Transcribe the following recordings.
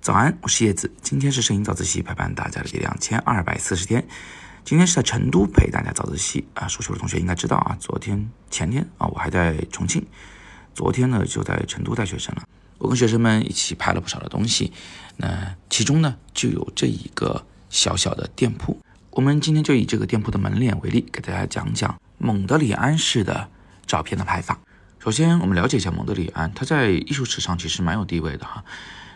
早安，我是叶子，今天是摄影早自习陪伴大家的第两千二百四十天。今天是在成都陪大家早自习啊，熟悉我的同学应该知道啊，昨天、前天啊，我还在重庆，昨天呢就在成都带学生了。我跟学生们一起拍了不少的东西，那其中呢就有这一个小小的店铺。我们今天就以这个店铺的门脸为例，给大家讲讲蒙德里安式的照片的拍法。首先，我们了解一下蒙德里安，他在艺术史上其实蛮有地位的哈。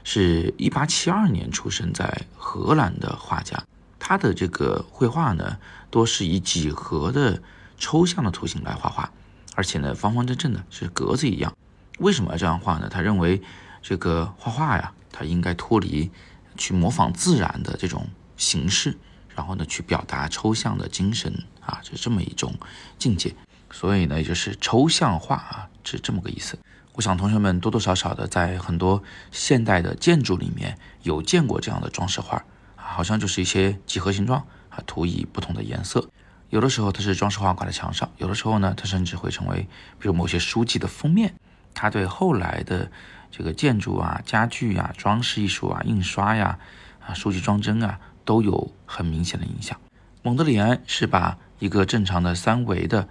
是一八七二年出生在荷兰的画家，他的这个绘画呢，多是以几何的抽象的图形来画画，而且呢，方方正正的，是格子一样。为什么要这样画呢？他认为这个画画呀，他应该脱离去模仿自然的这种形式，然后呢，去表达抽象的精神啊，是这么一种境界。所以呢，也就是抽象画啊，是这么个意思。我想同学们多多少少的在很多现代的建筑里面有见过这样的装饰画啊，好像就是一些几何形状啊，涂以不同的颜色。有的时候它是装饰画挂在墙上，有的时候呢，它甚至会成为比如某些书籍的封面。它对后来的这个建筑啊、家具啊、装饰艺术啊、印刷呀、啊书籍装帧啊，都有很明显的影响。蒙德里安是把一个正常的三维的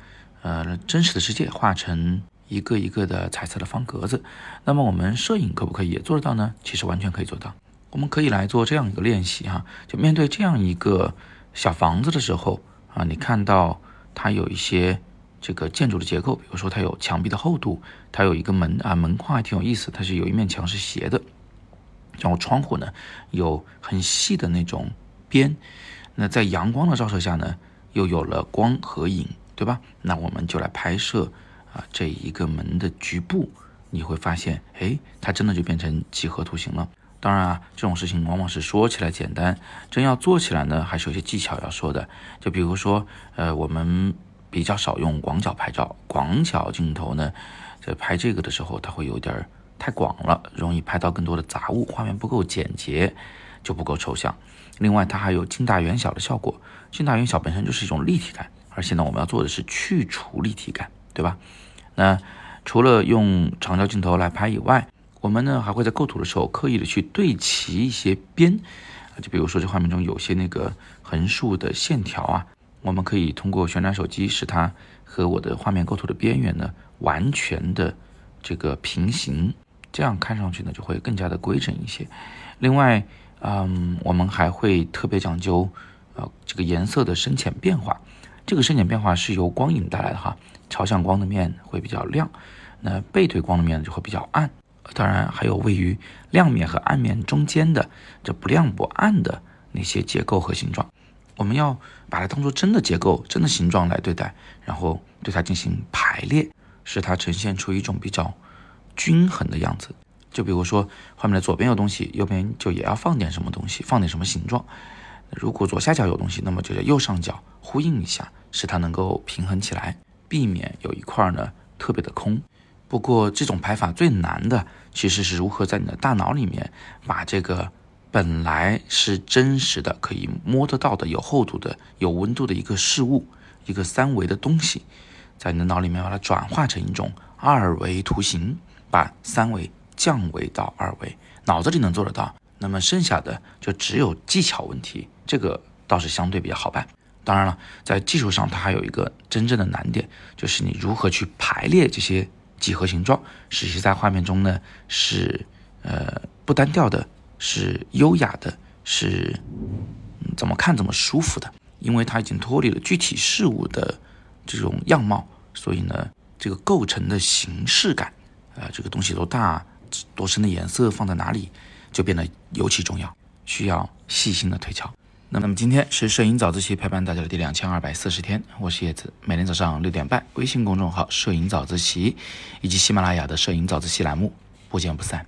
呃真实的世界画成。一个一个的彩色的方格子，那么我们摄影可不可以也做得到呢？其实完全可以做到。我们可以来做这样一个练习哈，就面对这样一个小房子的时候啊，你看到它有一些这个建筑的结构，比如说它有墙壁的厚度，它有一个门啊，门框还挺有意思，它是有一面墙是斜的，然后窗户呢有很细的那种边，那在阳光的照射下呢，又有了光和影，对吧？那我们就来拍摄。啊，这一个门的局部，你会发现，哎，它真的就变成几何图形了。当然啊，这种事情往往是说起来简单，真要做起来呢，还是有些技巧要说的。就比如说，呃，我们比较少用广角拍照，广角镜头呢，在拍这个的时候，它会有点太广了，容易拍到更多的杂物，画面不够简洁，就不够抽象。另外，它还有近大远小的效果，近大远小本身就是一种立体感，而且呢，我们要做的是去除立体感，对吧？那除了用长焦镜头来拍以外，我们呢还会在构图的时候刻意的去对齐一些边，就比如说这画面中有些那个横竖的线条啊，我们可以通过旋转手机使它和我的画面构图的边缘呢完全的这个平行，这样看上去呢就会更加的规整一些。另外，嗯，我们还会特别讲究呃这个颜色的深浅变化，这个深浅变化是由光影带来的哈。朝向光的面会比较亮，那背对光的面就会比较暗。当然，还有位于亮面和暗面中间的这不亮不暗的那些结构和形状，我们要把它当做真的结构、真的形状来对待，然后对它进行排列，使它呈现出一种比较均衡的样子。就比如说，画面的左边有东西，右边就也要放点什么东西，放点什么形状。如果左下角有东西，那么就在右上角呼应一下，使它能够平衡起来。避免有一块呢特别的空。不过这种排法最难的其实是如何在你的大脑里面把这个本来是真实的、可以摸得到的、有厚度的、有温度的一个事物，一个三维的东西，在你的脑里面把它转化成一种二维图形，把三维降维到二维，脑子里能做得到。那么剩下的就只有技巧问题，这个倒是相对比较好办。当然了，在技术上，它还有一个真正的难点，就是你如何去排列这些几何形状，使其在画面中呢是呃不单调的，是优雅的，是怎么看怎么舒服的。因为它已经脱离了具体事物的这种样貌，所以呢，这个构成的形式感，呃，这个东西多大、多深的颜色放在哪里，就变得尤其重要，需要细心的推敲。那么，那么今天是摄影早自习陪伴大家的第两千二百四十天，我是叶子。每天早上六点半，微信公众号“摄影早自习”以及喜马拉雅的“摄影早自习”栏目，不见不散。